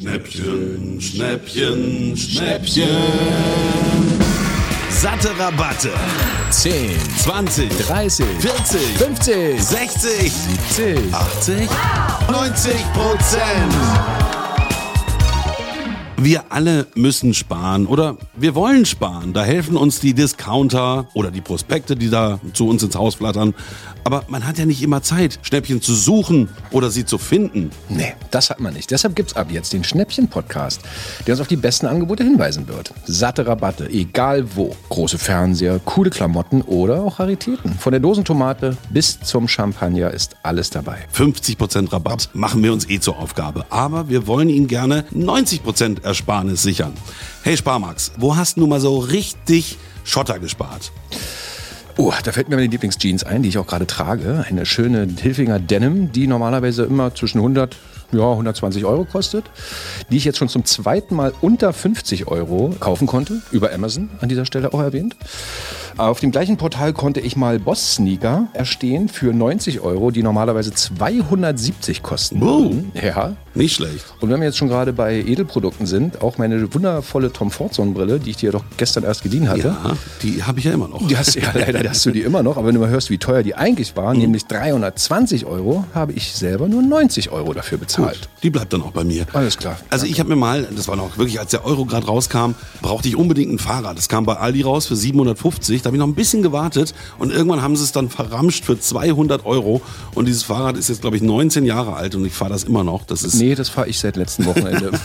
Schnäppchen, Schnäppchen, Schnäppchen. Satte Rabatte. 10, 20, 30, 40, 50, 60, 70. 80, 90 Prozent. Wir alle müssen sparen oder wir wollen sparen. Da helfen uns die Discounter oder die Prospekte, die da zu uns ins Haus flattern. Aber man hat ja nicht immer Zeit, Schnäppchen zu suchen oder sie zu finden. Nee, das hat man nicht. Deshalb gibt's ab jetzt den Schnäppchen-Podcast, der uns auf die besten Angebote hinweisen wird. Satte Rabatte, egal wo. Große Fernseher, coole Klamotten oder auch Raritäten. Von der Dosentomate bis zum Champagner ist alles dabei. 50% Rabatt machen wir uns eh zur Aufgabe. Aber wir wollen Ihnen gerne 90% Ersparnis sichern. Hey Sparmax, wo hast du mal so richtig Schotter gespart? Oh, da fällt mir meine Lieblingsjeans ein, die ich auch gerade trage. Eine schöne Hilfinger Denim, die normalerweise immer zwischen 100 ja, 120 Euro kostet, die ich jetzt schon zum zweiten Mal unter 50 Euro kaufen konnte, über Amazon an dieser Stelle auch erwähnt. Auf dem gleichen Portal konnte ich mal Boss-Sneaker erstehen für 90 Euro, die normalerweise 270 kosten. Wow. Ja. Nicht schlecht. Und wenn wir jetzt schon gerade bei Edelprodukten sind, auch meine wundervolle Tom Ford Sonnenbrille, die ich dir doch gestern erst geliehen hatte. Ja, die habe ich ja immer noch. Die hast, ja, leider hast du die immer noch, aber wenn du mal hörst, wie teuer die eigentlich war, nämlich 320 Euro, habe ich selber nur 90 Euro dafür bezahlt. Gut, die bleibt dann auch bei mir. Alles klar. Also ich habe mir mal, das war noch wirklich, als der Euro gerade rauskam, brauchte ich unbedingt ein Fahrrad. Das kam bei Aldi raus für 750. Da habe ich noch ein bisschen gewartet und irgendwann haben sie es dann verramscht für 200 Euro. Und dieses Fahrrad ist jetzt, glaube ich, 19 Jahre alt und ich fahre das immer noch. Das ist Nee, das fahre ich seit letzten Wochenende.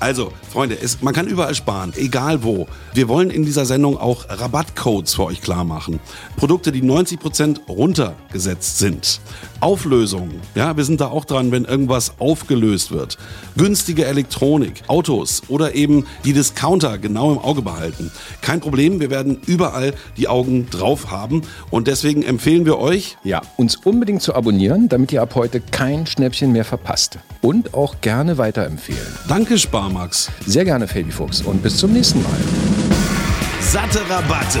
Also, Freunde, es, man kann überall sparen, egal wo. Wir wollen in dieser Sendung auch Rabattcodes für euch klar machen. Produkte, die 90% runtergesetzt sind. Auflösungen, ja, wir sind da auch dran, wenn irgendwas aufgelöst wird. Günstige Elektronik, Autos oder eben die Discounter genau im Auge behalten. Kein Problem, wir werden überall die Augen drauf haben und deswegen empfehlen wir euch, ja, uns unbedingt zu abonnieren, damit ihr ab heute kein Schnäppchen mehr verpasst. Und auch gerne weiterempfehlen. danke Sparmax, Sehr gerne, Fabi Fuchs. Und bis zum nächsten Mal. satte Rabatte.